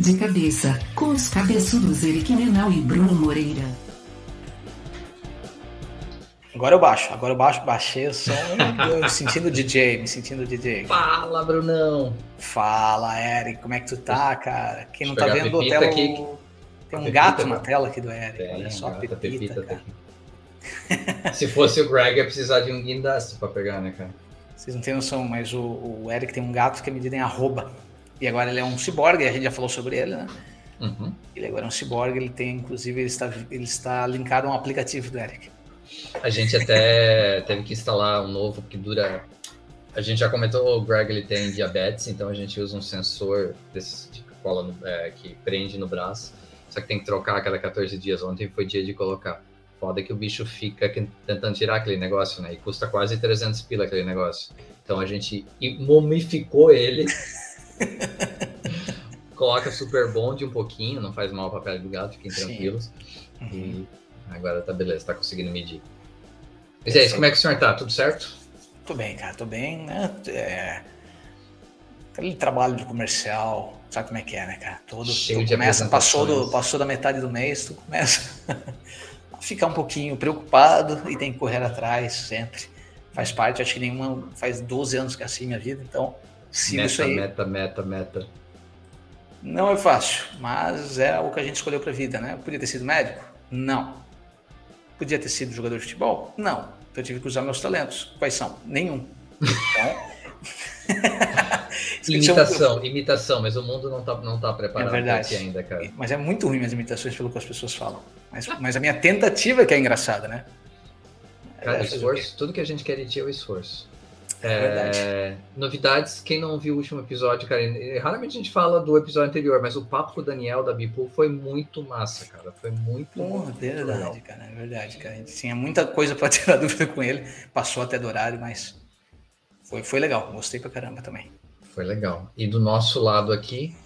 De cabeça, com os cabeçudos Eric Menal e Bruno Moreira. Agora eu baixo, agora eu baixo, baixei o som, me sentindo DJ, me sentindo DJ. Fala, Brunão! Fala, Eric, como é que tu tá, cara? Quem não tá vendo a tela, aqui. tem um gato na tela aqui do Eric, tem, olha só, pepita, pepita, pepita tá Se fosse o Greg, ia precisar de um guindaste pra pegar, né, cara? Vocês não têm noção, mas o, o Eric tem um gato que é medido em arroba. E agora ele é um ciborgue, a gente já falou sobre ele, né? Uhum. Ele agora é um ciborgue, ele tem, inclusive, ele está, ele está linkado a um aplicativo do Eric. A gente até teve que instalar um novo que dura. A gente já comentou, o Greg ele tem diabetes, então a gente usa um sensor desse tipo cola no, é, que prende no braço. Só que tem que trocar a cada 14 dias. Ontem foi dia de colocar. Foda que o bicho fica tentando tirar aquele negócio, né? E custa quase 300 pila aquele negócio. Então a gente momificou ele. coloca super bond um pouquinho, não faz mal a pele do gato, fiquem tranquilos. Uhum. E agora tá beleza, tá conseguindo medir. Mas é isso, como é que o senhor tá? Tudo certo? Tô bem, cara, tô bem, né? É... Aquele trabalho de comercial, sabe como é que é, né, cara? Todo, Cheio tu começa, passou, do, passou da metade do mês, tu começa a ficar um pouquinho preocupado e tem que correr atrás sempre. Faz parte, acho que nenhuma, faz 12 anos que é assim minha vida, então sigo meta, isso. Meta, meta, meta. Não é fácil, mas é o que a gente escolheu pra vida, né? Podia ter sido médico? Não. Podia ter sido jogador de futebol? Não. Então eu tive que usar meus talentos. Quais são? Nenhum. Então... imitação, imitação, mas o mundo não está não tá preparado é verdade. ainda, cara. Mas é muito ruim as imitações pelo que as pessoas falam. Mas, mas a minha tentativa é que é engraçada, né? Cara, é, esforço, tudo que a gente quer de ti é o esforço. É, novidades, quem não viu o último episódio, cara, raramente a gente fala do episódio anterior, mas o papo com o Daniel da Bipool foi muito massa, cara. Foi muito. Porra, verdade, legal. cara, é verdade, cara. A gente tinha muita coisa para tirar dúvida com ele, passou até do horário, mas foi, foi legal, gostei pra caramba também. Foi legal. E do nosso lado aqui,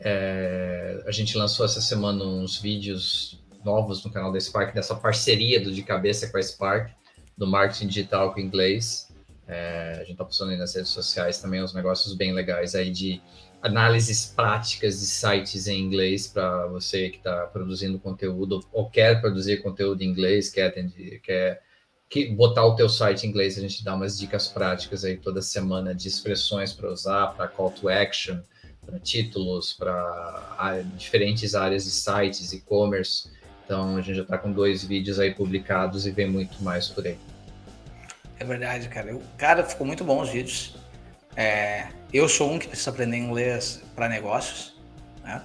é, a gente lançou essa semana uns vídeos novos no canal da Spark, dessa parceria do De Cabeça com a Spark, do marketing digital com inglês. É, a gente está postando aí nas redes sociais também uns negócios bem legais aí de análises práticas de sites em inglês para você que está produzindo conteúdo ou quer produzir conteúdo em inglês, quer, atender, quer que, botar o teu site em inglês, a gente dá umas dicas práticas aí toda semana de expressões para usar, para call to action, para títulos, para diferentes áreas de sites, e-commerce. Então a gente já está com dois vídeos aí publicados e vem muito mais por aí. É verdade, cara. Eu, cara, ficou muito bom os vídeos. É, eu sou um que precisa aprender inglês para negócios. Né?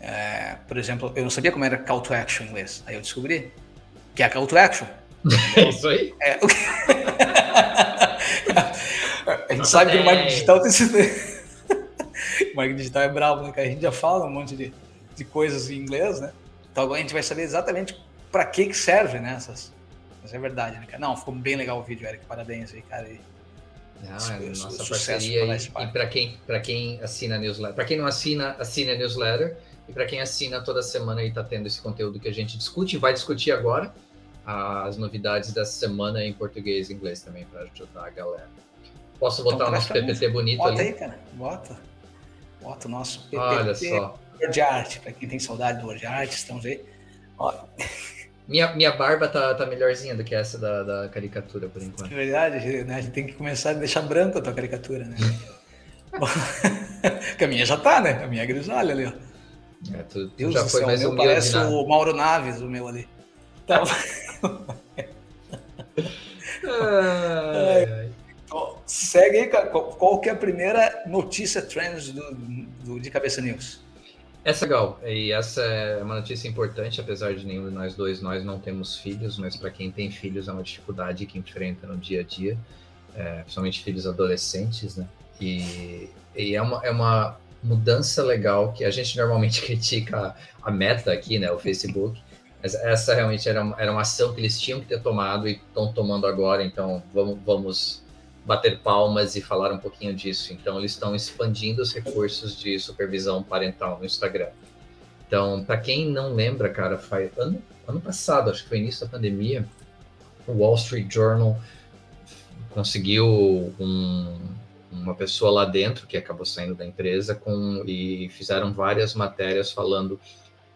É, por exemplo, eu não sabia como era call to action em inglês. Aí eu descobri que é call to action. É isso aí? É, a gente sabe que no marketing digital tem esse... o marketing digital é bravo, né? Que a gente já fala um monte de, de coisas em inglês, né? Então agora a gente vai saber exatamente para que que serve, né? Essas, mas é verdade, né, cara? Não, ficou bem legal o vídeo, Eric. Parabéns aí, cara. E... Não, é nossa parceria e, e para quem, quem assina a newsletter, para quem não assina, assine a newsletter e para quem assina toda semana aí tá tendo esse conteúdo que a gente discute e vai discutir agora as novidades da semana em português e inglês também para ajudar a galera. Posso botar então, o nosso PPT bonito Bota ali? aí, cara. Bota. Bota o nosso PPT. Olha só. Word Art, para quem tem saudade do Word Art, estamos aí. Olha. Minha, minha barba tá, tá melhorzinha do que essa da, da caricatura, por enquanto. É verdade, né? A gente tem que começar a deixar branca a tua caricatura, né? que a minha já tá, né? A minha é grisalha ali, ó. É, tu, tu Deus já foi céu, mais o meu parece o Mauro Naves, o meu ali. Tá. ai, ai. Então, segue aí, qual que é a primeira notícia trends do, do, de Cabeça News? Essa é legal, e essa é uma notícia importante, apesar de nenhum de nós dois nós não temos filhos, mas para quem tem filhos é uma dificuldade que enfrenta no dia a dia, é, principalmente filhos adolescentes, né? E, e, é, uma, é uma mudança legal que a gente normalmente critica a, a meta aqui, né? O Facebook, mas essa realmente era era uma ação que eles tinham que ter tomado e estão tomando agora, então vamos, vamos bater palmas e falar um pouquinho disso. Então, eles estão expandindo os recursos de supervisão parental no Instagram. Então, para quem não lembra, cara, ano, ano passado, acho que foi início da pandemia, o Wall Street Journal conseguiu um, uma pessoa lá dentro que acabou saindo da empresa com e fizeram várias matérias falando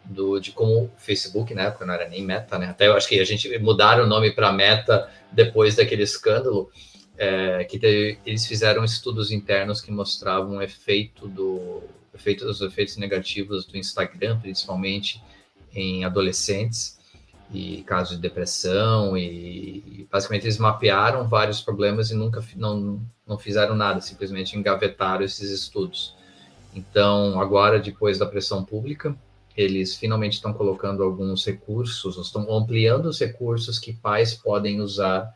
do, de como o Facebook, na época não era nem Meta, né? Até eu acho que a gente mudaram o nome para Meta depois daquele escândalo, é, que teve, eles fizeram estudos internos que mostravam o efeito do efeito, os efeitos negativos do Instagram, principalmente em adolescentes e casos de depressão e, e basicamente eles mapearam vários problemas e nunca não, não fizeram nada, simplesmente engavetaram esses estudos. Então, agora, depois da pressão pública, eles finalmente estão colocando alguns recursos, estão ampliando os recursos que pais podem usar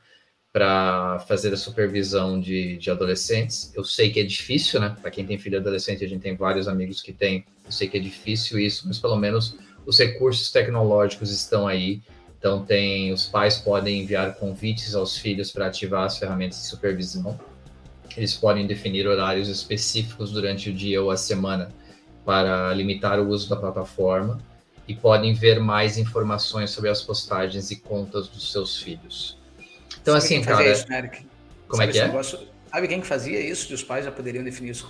para fazer a supervisão de, de adolescentes. Eu sei que é difícil, né? Para quem tem filho adolescente, a gente tem vários amigos que têm. Eu sei que é difícil isso, mas pelo menos os recursos tecnológicos estão aí. Então, tem os pais podem enviar convites aos filhos para ativar as ferramentas de supervisão. Eles podem definir horários específicos durante o dia ou a semana para limitar o uso da plataforma e podem ver mais informações sobre as postagens e contas dos seus filhos. Então, sabe assim, cara. Isso, né, como é sabe é que é? Negócio, sabe quem que fazia isso? Que os pais já poderiam definir os,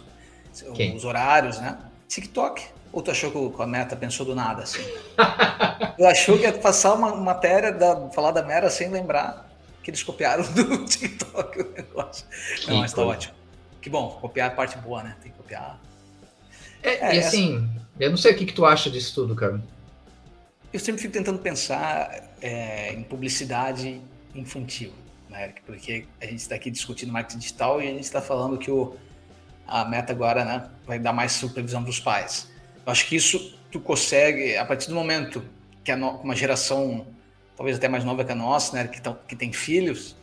os horários, né? TikTok. Ou tu achou que a Meta pensou do nada, assim? tu achou que ia passar uma matéria, da, falar da Meta sem lembrar que eles copiaram do TikTok o negócio. Não, mas tá ótimo. Que bom, copiar é a parte boa, né? Tem que copiar é, é, e assim, essa... eu não sei o que, que tu acha disso tudo, cara. Eu sempre fico tentando pensar é, em publicidade infantil, né? Porque a gente está aqui discutindo marketing digital e a gente está falando que o, a meta agora né, vai dar mais supervisão para os pais. Eu acho que isso tu consegue, a partir do momento que uma geração, talvez até mais nova que a nossa, né, que, que tem filhos,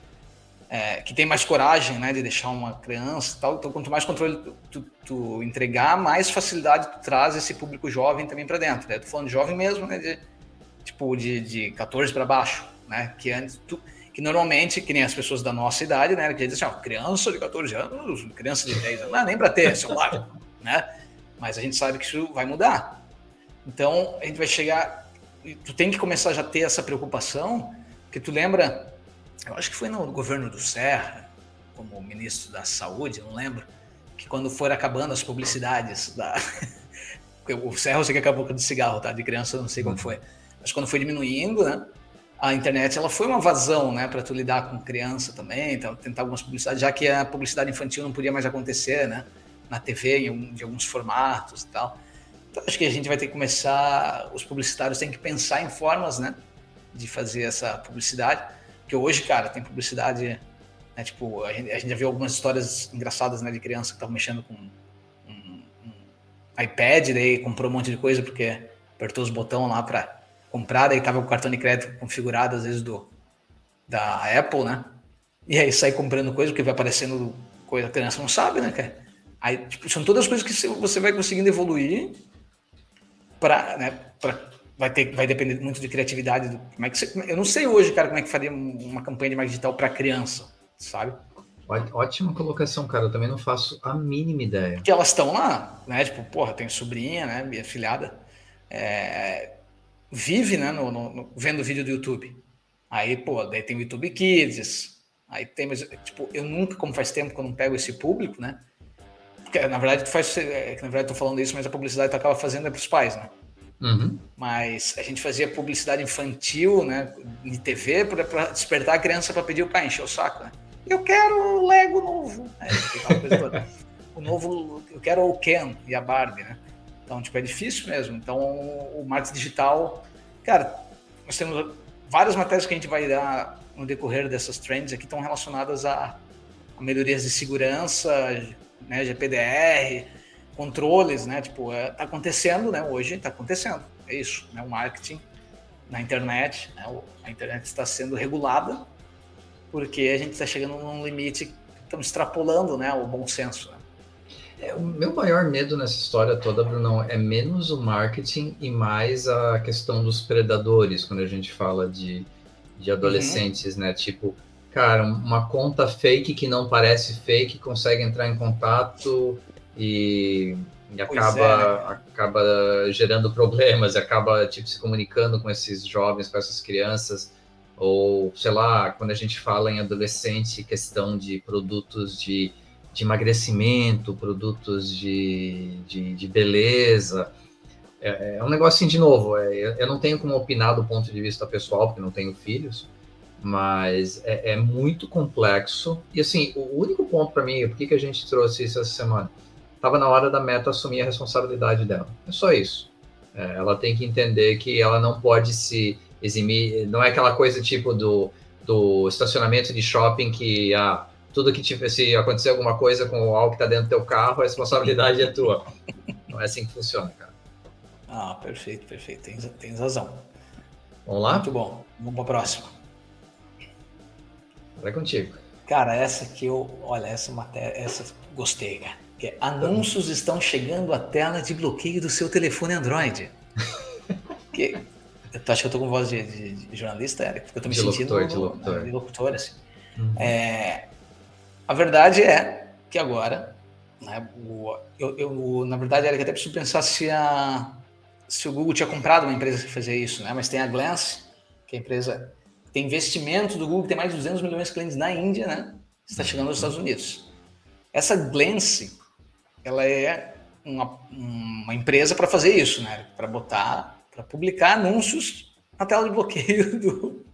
é, que tem mais coragem né, de deixar uma criança e tal. Então, quanto mais controle tu, tu, entregar, mais facilidade tu traz esse público jovem também para dentro. Né? Tô falando de jovem mesmo, né? De, tipo, de, de 14 para baixo, né? Que antes tu, que normalmente, que nem as pessoas da nossa idade, né? Que dizem assim, ó, criança de 14 anos, criança de 10 anos, não, nem para ter celular, né? Mas a gente sabe que isso vai mudar. Então, a gente vai chegar. Tu tem que começar já a ter essa preocupação, porque tu lembra eu acho que foi no governo do Serra, como ministro da Saúde, não lembro, que quando foram acabando as publicidades da. o Serra eu sei que acabou com o cigarro, tá? De criança não sei como foi. Mas quando foi diminuindo, né? A internet ela foi uma vazão, né, para tu lidar com criança também, então, tentar algumas publicidades, já que a publicidade infantil não podia mais acontecer, né, na TV, em alguns formatos e tal. Então, acho que a gente vai ter que começar, os publicitários têm que pensar em formas, né, de fazer essa publicidade. Porque hoje, cara, tem publicidade, né, tipo, a gente, a gente, já viu algumas histórias engraçadas, né, de criança que estavam mexendo com um, um, iPad, daí comprou um monte de coisa porque apertou os botões lá para comprar, daí tava com o cartão de crédito configurado, às vezes, do, da Apple, né? E aí sai comprando coisa, porque vai aparecendo coisa, a criança não sabe, né, cara? Aí, tipo, são todas as coisas que você vai conseguindo evoluir para né, pra vai ter vai depender muito de criatividade do, como é que você, eu não sei hoje cara como é que faria uma campanha de marketing digital para criança sabe ótima colocação cara eu também não faço a mínima ideia que elas estão lá né tipo porra tem sobrinha né minha filhada é, vive né no, no, no, vendo vídeo do YouTube aí pô daí tem o YouTube Kids aí tem mas tipo eu nunca como faz tempo que eu não pego esse público né porque na verdade tu faz é, na verdade tô falando isso mas a publicidade tu acaba fazendo é para os pais né Uhum. Mas a gente fazia publicidade infantil, né, de TV, para despertar a criança para pedir o pai encher o saco. Né? Eu quero o Lego novo. o novo, eu quero o Ken e a Barbie, né? Então, tipo, é difícil mesmo. Então, o marketing digital, cara, nós temos várias matérias que a gente vai dar no decorrer dessas trends aqui estão relacionadas a, melhorias de segurança, né, GPDR, controles, né? Tipo, é, tá acontecendo, né? Hoje está acontecendo. É isso, né? O marketing na internet, né? a internet está sendo regulada porque a gente está chegando num limite, estamos extrapolando, né? O bom senso. Né? É, o meu maior medo nessa história toda, Bruno, é menos o marketing e mais a questão dos predadores, quando a gente fala de, de adolescentes, uhum. né? Tipo, cara, uma conta fake que não parece fake consegue entrar em contato e, e acaba, é, né? acaba gerando problemas, acaba tipo, se comunicando com esses jovens, com essas crianças, ou sei lá, quando a gente fala em adolescente, questão de produtos de, de emagrecimento, produtos de, de, de beleza. É, é, um negócio assim, de novo, é, eu não tenho como opinar do ponto de vista pessoal, porque não tenho filhos, mas é, é muito complexo. E assim, o único ponto para mim, por que, a gente trouxe isso essa semana? Estava na hora da meta assumir a responsabilidade dela. É só isso. É, ela tem que entender que ela não pode se eximir, não é aquela coisa tipo do, do estacionamento de shopping que ah, tudo que tiver, se acontecer alguma coisa com o álcool que está dentro do teu carro, a responsabilidade é tua. Não é assim que funciona, cara. Ah, perfeito, perfeito. Tens, tens razão. Vamos lá? Muito bom. Vamos para a próxima. Vai contigo. Cara, essa aqui eu. Olha, essa matéria. Essa gostei, cara. Que é, anúncios estão chegando à tela de bloqueio do seu telefone Android. que, tu acha que eu tô com voz de, de, de jornalista, Eric? Porque eu tô me de sentindo locutor, de locutor. de locutor assim. Uhum. É, a verdade é que agora, né, o, eu, eu, na verdade, Eric, até preciso pensar se, a, se o Google tinha comprado uma empresa que fazia isso, né? Mas tem a Glance, que é a empresa tem investimento do Google, que tem mais de 200 milhões de clientes na Índia, né? Está chegando aos Estados Unidos. Essa Glance, ela é uma, uma empresa para fazer isso, né? Para botar, para publicar anúncios na tela de bloqueio do,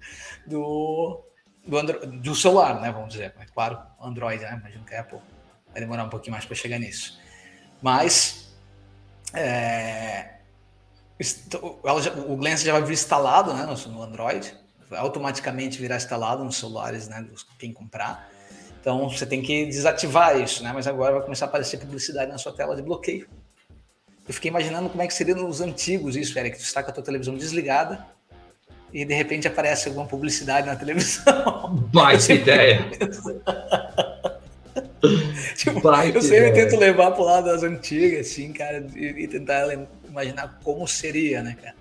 do, do, Andro do celular, né? Vamos dizer. Mas, claro, Android, né? Imagino que a Apple vai demorar um pouquinho mais para chegar nisso. Mas é, já, o Glance já vai vir instalado né, no, no Android, automaticamente virá instalado nos celulares, né? Quem comprar. Então você tem que desativar isso, né? Mas agora vai começar a aparecer publicidade na sua tela de bloqueio. Eu fiquei imaginando como é que seria nos antigos isso, Eric. Tu está com a tua televisão desligada e de repente aparece alguma publicidade na televisão. Mais ideia! tipo, Baita eu sempre ideia. tento levar para o lado das antigas, assim, cara, e, e tentar imaginar como seria, né, cara?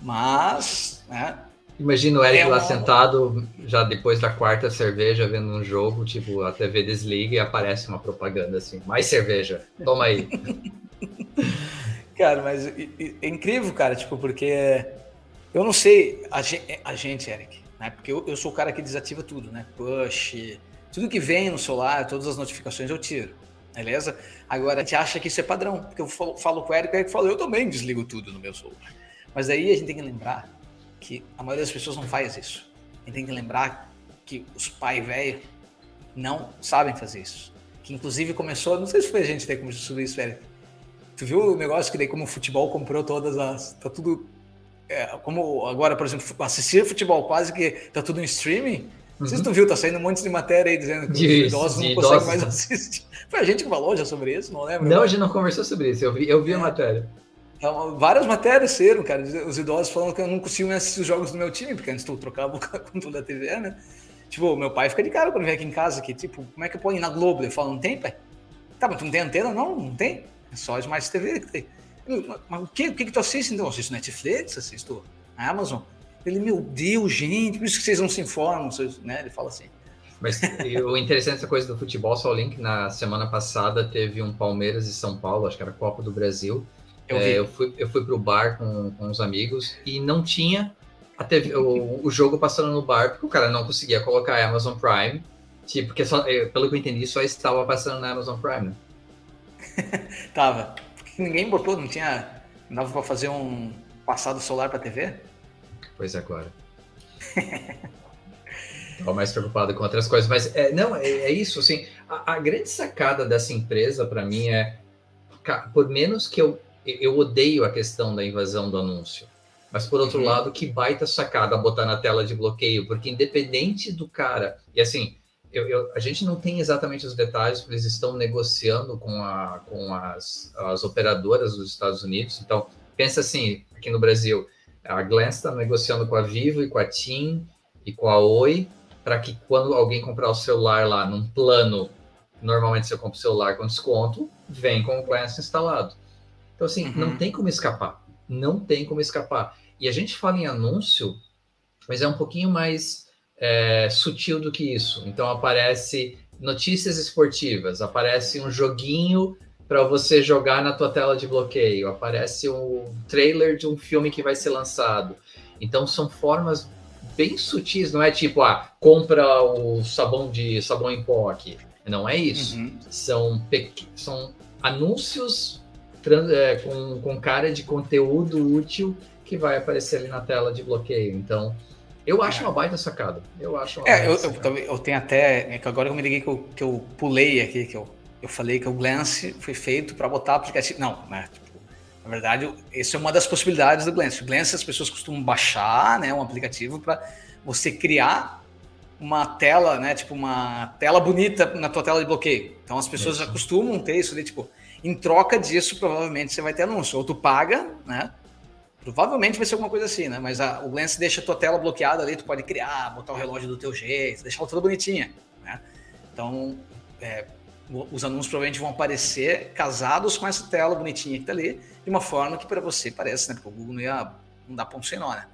Mas, né, Imagina o Eric é lá sentado, já depois da quarta cerveja, vendo um jogo, tipo, a TV desliga e aparece uma propaganda assim, mais cerveja, toma aí. cara, mas é incrível, cara, tipo, porque eu não sei, a gente, a gente Eric, né? Porque eu, eu sou o cara que desativa tudo, né? Push, tudo que vem no celular, todas as notificações eu tiro, beleza? Agora a gente acha que isso é padrão, porque eu falo, falo com o Eric, o Eric fala, eu também desligo tudo no meu celular. Mas aí a gente tem que lembrar que a maioria das pessoas não faz isso. E tem que lembrar que os pais velhos não sabem fazer isso. Que inclusive começou, não sei se foi a gente que sobre isso, velho. Tu viu o negócio que daí como o futebol comprou todas as. Tá tudo. É, como agora, por exemplo, assistir futebol quase que tá tudo em streaming. Não sei se tu uhum. viu, tá saindo um monte de matéria aí dizendo que de, os idosos não conseguem mais assistir. Foi a gente que falou já sobre isso, não lembro? Não, a gente não conversou sobre isso, eu vi, eu vi é. a matéria. Então, várias matérias serão, cara. Os idosos falando que eu não consigo assistir os jogos do meu time, porque antes tu trocava o controle da TV, né? Tipo, meu pai fica de cara quando vem aqui em casa, que tipo, como é que eu ponho na Globo? Eu falo, não tem, pai? Tá, mas tu não tem antena? Não, não tem. É só Smart TV que tem. Mas o que, o que, que tu assiste então? Eu assisto Netflix, assisto Amazon. Ele, meu Deus, gente, por isso que vocês não se informam, vocês, né? Ele fala assim. Mas o interessante dessa coisa do futebol, só o link, na semana passada teve um Palmeiras e São Paulo, acho que era a Copa do Brasil, eu, é, eu fui, eu fui pro bar com, com os amigos e não tinha a TV, o, o jogo passando no bar, porque o cara não conseguia colocar a Amazon Prime. Tipo, porque só, pelo que eu entendi, só estava passando na Amazon Prime. Né? Tava. Ninguém botou, não tinha. Não dava pra fazer um passado solar pra TV? Pois é, agora. Estava mais preocupado com outras coisas, mas é, não, é, é isso, assim, a, a, grande sacada dessa empresa para mim é, por menos que eu eu odeio a questão da invasão do anúncio. Mas por outro uhum. lado, que baita sacada botar na tela de bloqueio, porque independente do cara, e assim, eu, eu, a gente não tem exatamente os detalhes, porque eles estão negociando com, a, com as, as operadoras dos Estados Unidos. Então, pensa assim, aqui no Brasil, a Glance está negociando com a Vivo e com a TIM e com a Oi, para que quando alguém comprar o celular lá num plano, normalmente você compra o celular com desconto, vem com o Glance instalado. Então, assim, uhum. não tem como escapar. Não tem como escapar. E a gente fala em anúncio, mas é um pouquinho mais é, sutil do que isso. Então, aparece notícias esportivas, aparece um joguinho para você jogar na tua tela de bloqueio, aparece um trailer de um filme que vai ser lançado. Então, são formas bem sutis, não é tipo, ah, compra o sabão de sabão em pó aqui. Não é isso. Uhum. São, são anúncios é, com, com cara de conteúdo útil que vai aparecer ali na tela de bloqueio. Então, eu acho uma baita sacada. Eu acho uma é, eu, eu, eu, tenho até. É que agora eu me liguei que eu, que eu pulei aqui, que eu, eu falei que o Glance foi feito para botar aplicativo. Não, né? Tipo, na verdade, essa é uma das possibilidades do Glance. O Glance as pessoas costumam baixar né, um aplicativo para você criar uma tela, né? Tipo, uma tela bonita na tua tela de bloqueio. Então as pessoas já costumam ter isso ali, tipo, em troca disso, provavelmente você vai ter anúncio. Ou tu paga, né? Provavelmente vai ser alguma coisa assim, né? Mas a, o Glance deixa a tua tela bloqueada ali, tu pode criar, botar o relógio do teu jeito, deixar ela toda bonitinha, né? Então, é, os anúncios provavelmente vão aparecer casados com essa tela bonitinha que tá ali, de uma forma que para você parece, né? Porque o Google não ia não dá ponto sem nó, né?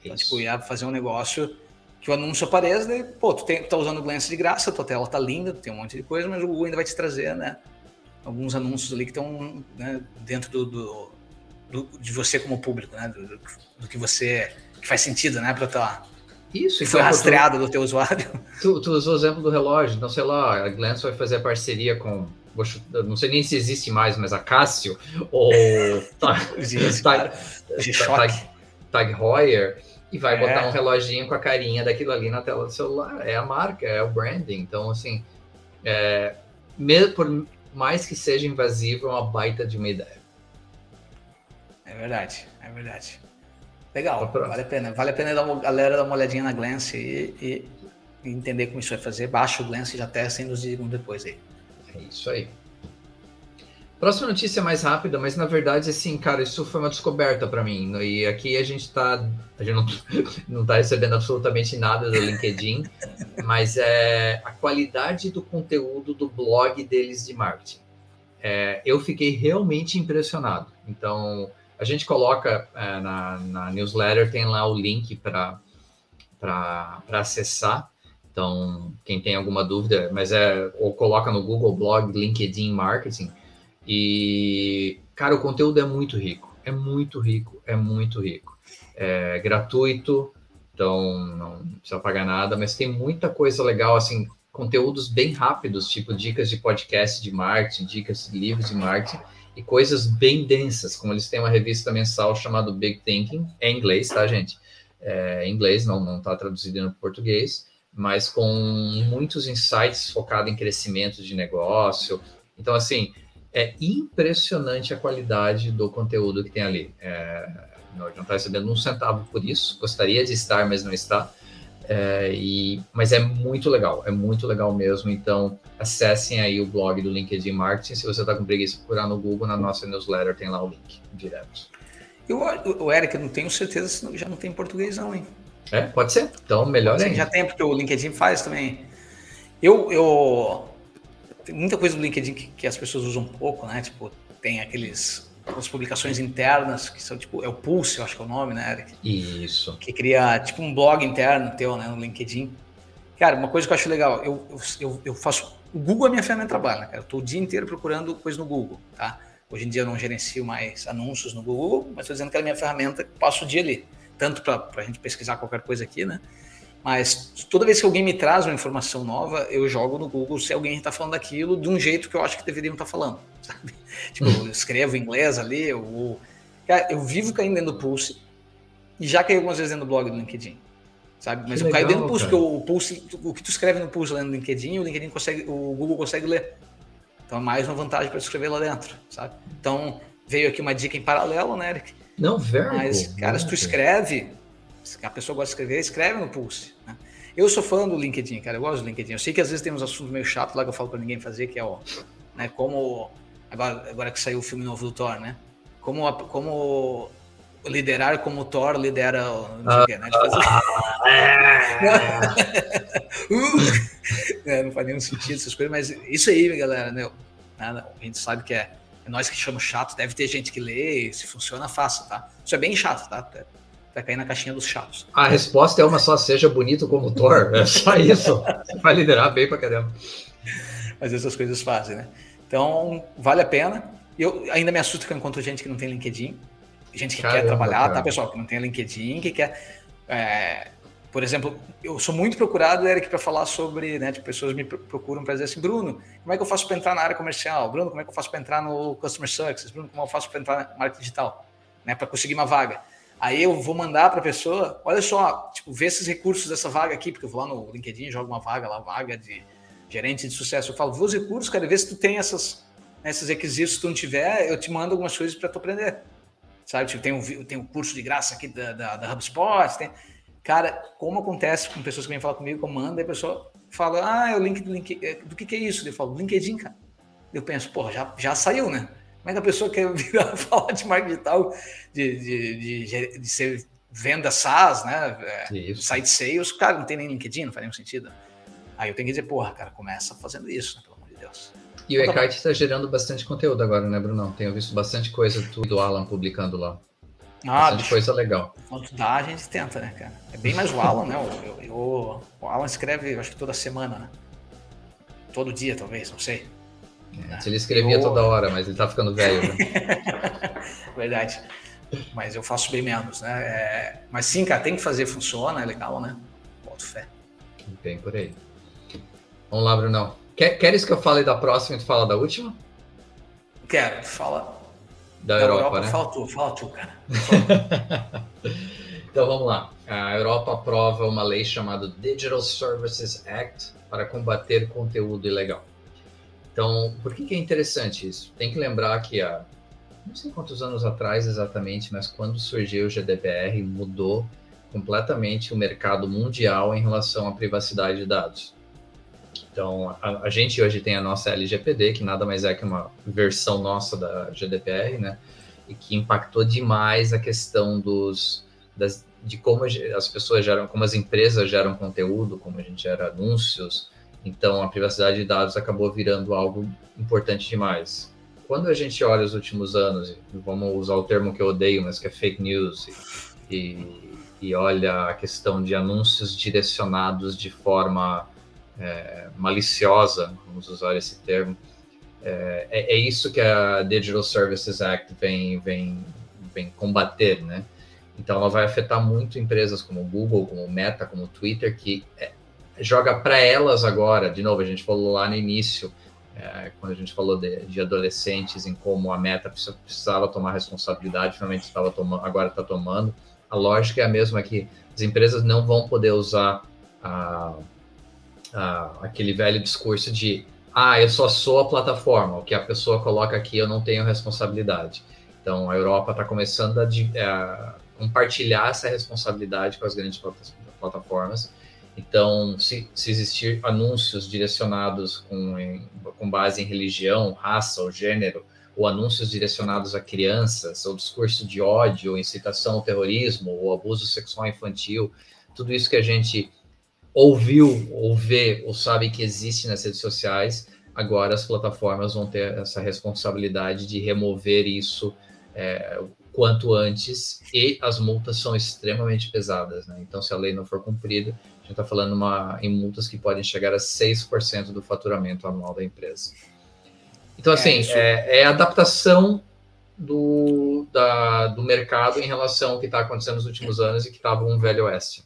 Então, Isso. tipo, ia fazer um negócio que o anúncio apareça, né? pô, tu, tem, tu tá usando o Glance de graça, tua tela tá linda, tu tem um monte de coisa, mas o Google ainda vai te trazer, né? Alguns anúncios ali que estão né, dentro do, do do, de você como público, né? Do, do, do, que você que faz sentido, né, para tua isso, que foi então, rastreado tu, do teu usuário. Tu, tu, usou o exemplo do relógio, então sei lá, a Glance vai fazer parceria com não sei nem se existe mais, mas a Cássio ou Tag, Tag, Tag, Tag Heuer e vai é. botar um reloginho com a carinha daquilo ali na tela do celular. É a marca, é o branding. Então, assim, é, mesmo por mais que seja invasivo, é uma baita de uma ideia. É verdade, é verdade. Legal, vale a pena. Vale a pena dar uma, galera dar uma olhadinha na Glance e, e, e, entender como isso vai fazer. Baixa o Glance e já testem nos digam depois aí. É isso aí. Próxima notícia mais rápida, mas na verdade, assim, cara, isso foi uma descoberta para mim. E aqui a gente tá. A gente não, não tá recebendo absolutamente nada do LinkedIn, mas é a qualidade do conteúdo do blog deles de marketing. É, eu fiquei realmente impressionado. Então, a gente coloca é, na, na, newsletter, tem lá o link para acessar. Então, quem tem alguma dúvida, mas é, ou coloca no Google Blog LinkedIn Marketing. E, cara, o conteúdo é muito rico, é muito rico, é muito rico. É gratuito, então não precisa pagar nada, mas tem muita coisa legal, assim, conteúdos bem rápidos, tipo dicas de podcast de marketing, dicas de livros de marketing e coisas bem densas, como eles têm uma revista mensal chamada Big Thinking, é em inglês, tá, gente? É em inglês, não não está traduzido no português, mas com muitos insights focados em crescimento de negócio. Então, assim, é impressionante a qualidade do conteúdo que tem ali. É, não está recebendo um centavo por isso, gostaria de estar, mas não está. É, e, mas é muito legal, é muito legal mesmo. Então, acessem aí o blog do LinkedIn Marketing. Se você está com preguiça de procurar no Google, na nossa newsletter tem lá o link direto. Eu, o Eric, eu não tenho certeza se já não tem português, não, hein? É, pode ser. Então, melhor ainda. Já tem, porque o LinkedIn faz também. Eu, eu. Tem muita coisa do LinkedIn que, que as pessoas usam pouco, né? Tipo, tem aqueles as publicações internas, que são tipo, é o Pulse, eu acho que é o nome, né, Eric? Isso. Que cria tipo um blog interno teu, né, no LinkedIn. Cara, uma coisa que eu acho legal, eu, eu, eu faço. O Google é minha ferramenta de trabalho, né, cara? Eu tô o dia inteiro procurando coisa no Google, tá? Hoje em dia eu não gerencio mais anúncios no Google, mas estou dizendo que é a minha ferramenta, passo o dia ali. Tanto para a gente pesquisar qualquer coisa aqui, né? Mas toda vez que alguém me traz uma informação nova, eu jogo no Google se alguém está falando daquilo de um jeito que eu acho que deveriam estar tá falando, sabe? Tipo, eu escrevo em inglês ali, eu, cara, eu vivo caindo dentro do Pulse e já caí algumas vezes dentro do blog do LinkedIn, sabe? Mas que eu legal, caio dentro do Pulse, porque o, Pulse, o que tu escreve no Pulse lá no LinkedIn, o LinkedIn consegue, o Google consegue ler. Então é mais uma vantagem para escrever lá dentro, sabe? Então veio aqui uma dica em paralelo, né, Eric? Não, verbo. Mas, cara, se tu escreve, a pessoa gosta de escrever, escreve no Pulse. Né? Eu sou fã do LinkedIn, cara, eu gosto do LinkedIn. Eu sei que às vezes tem uns assuntos meio chatos lá que eu falo para ninguém fazer, que é o, né, como agora, agora que saiu o filme novo do Thor, né? Como, como liderar como o Thor lidera não, sei né? fazer... é, não faz nenhum sentido essas coisas, mas isso aí, galera, né? A gente sabe que é, é nós que chamamos chato, deve ter gente que lê, se funciona, faça, tá? Isso é bem chato, tá? Vai cair na caixinha dos chatos. A resposta é uma só, seja bonito como Thor. É só isso. Você vai liderar bem pra caramba. Mas essas coisas fazem, né? Então, vale a pena. Eu ainda me assusto que eu encontro gente que não tem LinkedIn. Gente que caramba, quer trabalhar, tá, cara. tá, pessoal? Que não tem LinkedIn, que quer. É, por exemplo, eu sou muito procurado, Eric, para falar sobre, né, tipo, pessoas me procuram para dizer assim, Bruno, como é que eu faço para entrar na área comercial? Bruno, como é que eu faço para entrar no Customer Success? Bruno, como eu faço para entrar na marketing digital? Né, para conseguir uma vaga. Aí eu vou mandar para a pessoa, olha só, tipo, vê esses recursos dessa vaga aqui, porque eu vou lá no LinkedIn, jogo uma vaga lá, vaga de gerente de sucesso. Eu falo, vê os recursos, cara, vê se tu tem essas, esses requisitos. Se tu não tiver, eu te mando algumas coisas para tu aprender. Sabe, tipo, tem um, tem um curso de graça aqui da, da, da HubSpot, tem... Cara, como acontece com pessoas que vêm falar comigo, comanda, e a pessoa fala, ah, é o link do link, é, do que, que é isso? Eu falo, LinkedIn, cara. Eu penso, porra, já, já saiu, né? Que a pessoa quer virar falar de marketing digital, de, de, de, de ser venda SaaS, né? É, site sales, cara, não tem nem LinkedIn, não faz nenhum sentido. Aí eu tenho que dizer, porra, cara, começa fazendo isso, né, pelo amor de Deus. E o Ekite está gerando bastante conteúdo agora, né, Brunão? Tenho visto bastante coisa do Alan publicando lá. Ah, bastante coisa legal. Quanto dá, a gente tenta, né, cara? É bem mais o Alan, né? O, eu, o Alan escreve, acho que toda semana, né? Todo dia, talvez, não sei. É, ele escrevia eu... toda hora, mas ele tá ficando velho. Né? Verdade. Mas eu faço bem menos, né? É... Mas sim, cara, tem que fazer, funciona, é legal, né? Boto fé. Bem por aí. Vamos lá, Brunão. Quer, queres que eu fale da próxima e tu fala da última? Quero, fala. Da, da Europa, Europa, né? Fala tu, fala tu, cara. então vamos lá. A Europa aprova uma lei chamada Digital Services Act para combater conteúdo ilegal. Então, por que, que é interessante isso? Tem que lembrar que há não sei quantos anos atrás exatamente, mas quando surgiu o GDPR, mudou completamente o mercado mundial em relação à privacidade de dados. Então, a, a, gente hoje tem a nossa LGPD, que nada mais é que uma versão nossa da GDPR, né? E que impactou demais a questão dos, das, de como as pessoas geram, como as empresas geram conteúdo, como a gente gera anúncios. Então, a privacidade de dados acabou virando algo importante demais. Quando a gente olha os últimos anos, vamos usar o termo que eu odeio, mas que é fake news, e, e olha a questão de anúncios direcionados de forma é, maliciosa, vamos usar esse termo, é, é, é, isso que a Digital Services Act vem, vem, vem combater, né? Então, ela vai afetar muito empresas como Google, como Meta, como Twitter, que é, joga para elas agora, de novo, a gente falou lá no início, é, quando a gente falou de, de, adolescentes, em como a Meta precisava tomar responsabilidade, finalmente estava tomando, agora está tomando. A lógica é a mesma que as empresas não vão poder usar a ah, aquele velho discurso de ah, eu só sou a plataforma, o que a pessoa coloca aqui eu não tenho responsabilidade. Então a Europa está começando a, a, compartilhar essa responsabilidade com as grandes plataformas. Então, se, se existir anúncios direcionados com, em, com base em religião, raça ou gênero, ou anúncios direcionados a crianças, ou discurso de ódio, ou incitação ao terrorismo, ou abuso sexual infantil, tudo isso que a gente ouviu ou vê ou sabe que existe nas redes sociais, agora as plataformas vão ter essa responsabilidade de remover isso é, quanto antes e as multas são extremamente pesadas. Né? Então, se a lei não for cumprida, gente está falando uma, em multas que podem chegar a 6% do faturamento anual da empresa. Então, assim, é, é, é adaptação do, da, do mercado em relação ao que está acontecendo nos últimos anos e que estava um velho oeste.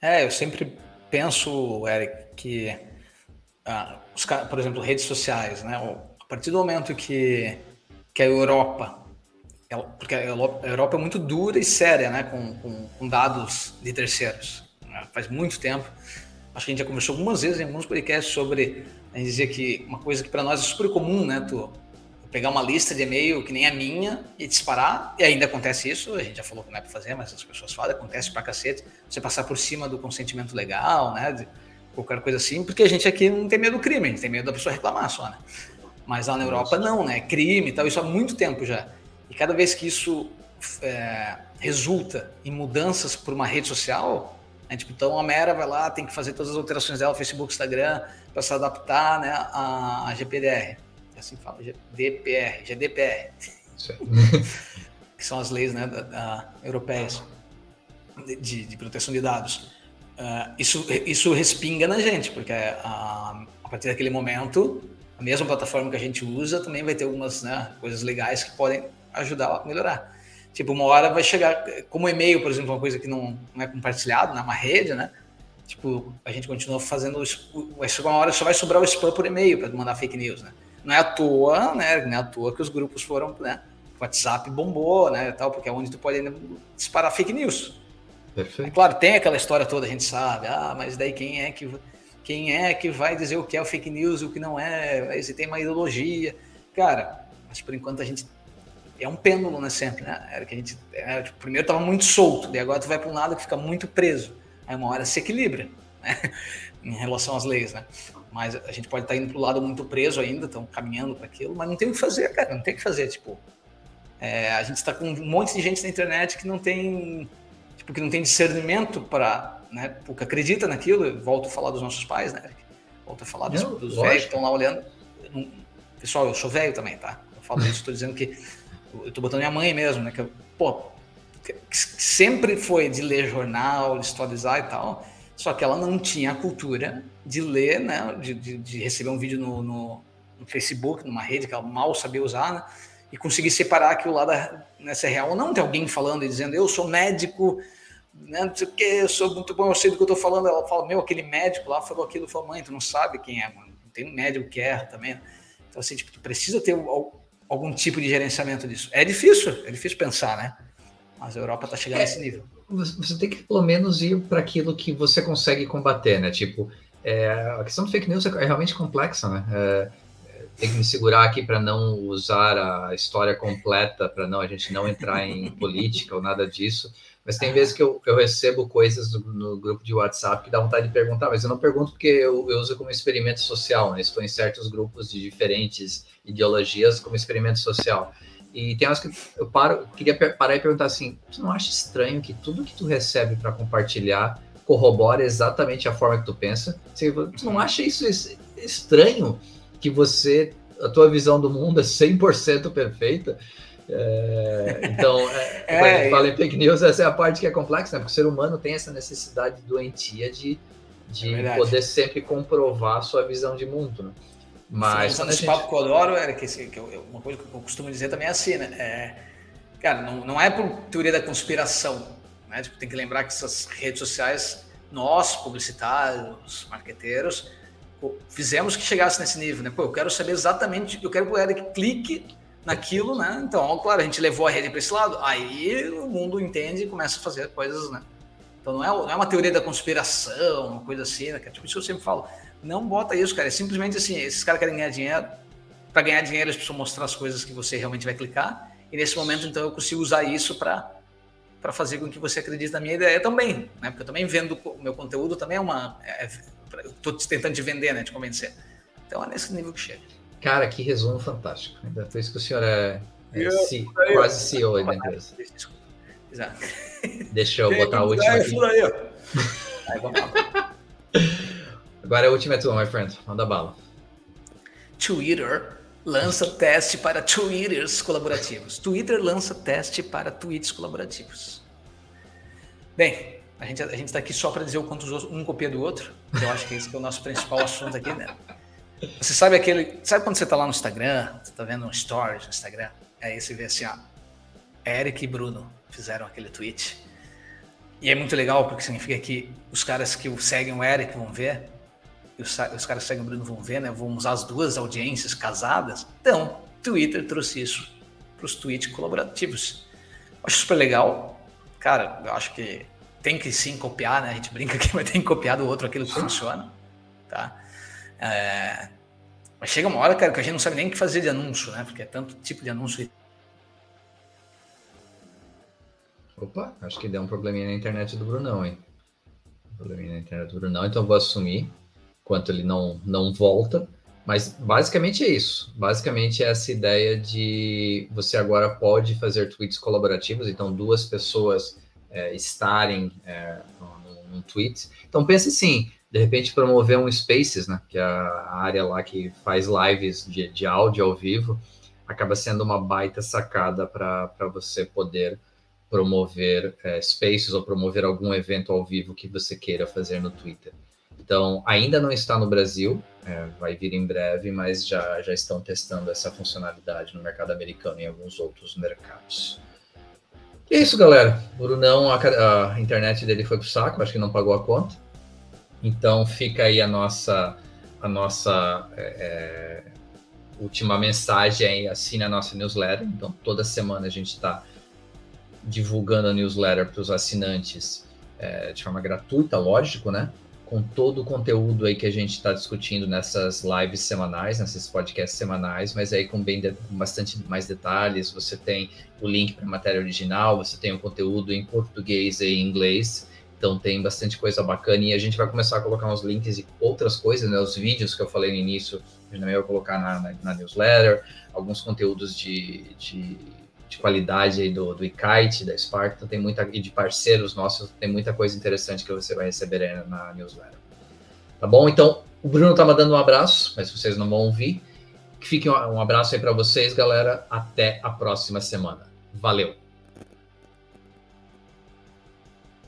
É, eu sempre penso, Eric, que, ah, os, por exemplo, redes sociais, né? A partir do momento que, que a Europa, ela, porque a Europa é muito dura e séria, né? Com, com, com dados de terceiros. Né? Faz muito tempo. Acho que a gente já conversou algumas vezes em alguns podcasts sobre a gente dizer que uma coisa que para nós é super comum, né? Tu, pegar uma lista de e-mail que nem a minha e disparar, e ainda acontece isso, a gente já falou que não é para fazer, mas as pessoas falam, acontece pra cacete, você passar por cima do consentimento legal, né, de qualquer coisa assim, porque a gente aqui não tem medo do crime, a gente tem medo da pessoa reclamar só, né. Mas lá na Europa não, né, crime e tal, isso há muito tempo já. E cada vez que isso é, resulta em mudanças por uma rede social, né, tipo, então a Mera vai lá, tem que fazer todas as alterações dela, Facebook, Instagram, para se adaptar né, à, à GPDR assim fala, GDPR, GDPR. que são as leis né, da, da, europeias de, de, proteção de dados. Uh, isso, isso respinga na gente, porque a, a partir daquele momento, a mesma plataforma que a gente usa também vai ter algumas né, coisas legais que podem ajudar a melhorar. Tipo, uma hora vai chegar, como e-mail, por exemplo, uma coisa que não, não é compartilhado, não é uma rede, né? Tipo, a gente continua fazendo, vai chegar uma hora só vai sobrar o spam por e-mail para mandar fake news, né? Não é à toa, né? Não é à toa que os grupos foram, né? O WhatsApp bombou, né? Tal, porque é onde tu pode ainda disparar fake news. Perfeito. É claro, tem aquela história toda, a gente sabe. Ah, mas daí quem é que quem é que vai dizer o que é o fake news e o que não é? Se tem uma ideologia, cara. Mas por enquanto a gente é um pêndulo, né? Sempre, né? Era que a gente era, tipo, primeiro tava muito solto, e agora tu vai para um lado que fica muito preso. Aí uma hora se equilibra, né? em relação às leis, né? Mas a gente pode estar tá indo para o lado muito preso ainda, estão caminhando para aquilo, mas não tem o que fazer, cara. Não tem o que fazer, tipo. É, a gente está com um monte de gente na internet que não tem, tipo, que não tem discernimento para, né? Porque acredita naquilo. Volto a falar dos nossos pais, né? Volto a falar dos, dos velhos que estão lá olhando. Pessoal, eu sou velho também, tá? Eu falo isso, estou dizendo que eu estou botando minha mãe mesmo, né? Que, pô, que sempre foi de ler jornal, de historizar e tal, só que ela não tinha a cultura de ler, né? De, de, de receber um vídeo no, no, no, Facebook, numa rede que ela mal sabia usar, né? E conseguir separar aquilo lá da, nessa real ou não. Tem alguém falando e dizendo, eu sou médico, né, não sei o que, eu sou muito bom, eu sei do que eu tô falando. Ela fala, meu, aquele médico lá falou aquilo, falou, mãe, tu não sabe quem é, mano. Tem um médico que erra também. Então, assim, tipo, tu precisa ter algum tipo de gerenciamento disso. É difícil, é difícil pensar, né? Mas a Europa está chegando é, nesse nível. Você tem que pelo menos ir para aquilo que você consegue combater, né? Tipo, é, a questão do fake news é realmente complexa, né? É, tem que me segurar aqui para não usar a história completa, para não a gente não entrar em política ou nada disso. Mas tem vezes que eu, eu recebo coisas no, grupo de WhatsApp que dá vontade de perguntar, mas eu não pergunto porque eu, eu uso como experimento social, né? Estou em certos grupos de diferentes ideologias como experimento social. E tem horas que eu paro, queria parar e perguntar assim: tu não acha estranho que tudo que tu recebe para compartilhar corrobora exatamente a forma que tu pensa? Você, tu não acha isso estranho que você, a tua visão do mundo é 100% perfeita? É, então, é, é, quando a gente fala em fake news, essa é a parte que é complexa, né? Porque o ser humano tem essa necessidade doentia de, de é poder sempre comprovar sua visão de mundo, né? Mas. Esse gente... papo que eu adoro, era que, que eu, uma coisa que eu costumo dizer também é assim, né? É, cara, não, não é por teoria da conspiração, né? Tipo, tem que lembrar que essas redes sociais, nós, publicitários, marqueteiros, fizemos que chegasse nesse nível, né? Pô, eu quero saber exatamente, eu quero que o Eric clique naquilo, né? Então, claro, a gente levou a rede para esse lado, aí o mundo entende e começa a fazer coisas, né? Então não é, não é uma teoria da conspiração, uma coisa assim, né? É tipo isso eu sempre falo. Não bota isso, cara. É simplesmente assim, esses caras querem ganhar dinheiro. Para ganhar dinheiro, eles precisam mostrar as coisas que você realmente vai clicar. E nesse momento, então, eu consigo usar isso para para fazer com que você acredite na minha ideia também, né? Porque eu também vendo o meu conteúdo também é uma, é, estou tentando te vender, né? Te convencer. Então é nesse nível que chega. Cara, que resumo fantástico. Ainda por isso que o senhor é, é C, quase CEO aí da empresa. Exato. Deixa eu botar a última aqui. Aí, vamos lá. Agora a última é tua, my friend. Manda bala. Twitter lança teste para Twitters colaborativos. Twitter lança teste para tweets colaborativos. Bem, a gente a está aqui só para dizer o quanto um copia do outro. Eu acho que esse que é o nosso principal assunto aqui, né? Você sabe aquele. Sabe quando você está lá no Instagram, você está vendo um stories no Instagram? Aí você vê assim, ó. Eric e Bruno fizeram aquele tweet. E é muito legal porque significa que os caras que seguem o Eric vão ver e os, os caras que seguem o Bruno vão ver, né? Vão usar as duas audiências casadas. Então, Twitter trouxe isso para os tweets colaborativos. Acho super legal. Cara, eu acho que tem que sim copiar, né? A gente brinca que vai ter que copiar do outro aquilo que funciona, tá? É... Mas chega uma hora, cara, que a gente não sabe nem o que fazer de anúncio, né? Porque é tanto tipo de anúncio. Opa, acho que deu um probleminha na internet do Brunão, hein? Probleminha na internet do Brunão, então vou assumir enquanto ele não, não volta. Mas basicamente é isso. Basicamente é essa ideia de você agora pode fazer tweets colaborativos, então duas pessoas é, estarem é, num tweet. Então pense assim, de repente promover um Spaces, né, que é a área lá que faz lives de, de áudio ao vivo, acaba sendo uma baita sacada para você poder promover é, Spaces ou promover algum evento ao vivo que você queira fazer no Twitter. Então, ainda não está no Brasil, é, vai vir em breve, mas já, já estão testando essa funcionalidade no mercado americano e em alguns outros mercados. E é isso, galera. O Brunão, a, a internet dele foi pro saco, acho que não pagou a conta. Então fica aí a nossa, a nossa é, é última mensagem aí, assine a nossa newsletter. Então toda semana a gente está divulgando a newsletter para os assinantes é, de forma gratuita, lógico, né? Com todo o conteúdo aí que a gente está discutindo nessas lives semanais, nesses podcasts semanais, mas aí com bem de, com bastante mais detalhes. Você tem o link para a matéria original, você tem o conteúdo em português e em inglês. Então tem bastante coisa bacana e a gente vai começar a colocar uns links e outras coisas, né? Os vídeos que eu falei no início, a gente também vai colocar na, na, na newsletter, alguns conteúdos de, de, de qualidade aí do, do da Spark, então tem muita, e de parceiros nossos, tem muita coisa interessante que você vai receber na newsletter. Tá bom? Então, o Bruno tá mandando um abraço, mas vocês não vão ouvir. Fique um abraço aí para vocês, galera. Até a próxima semana. Valeu!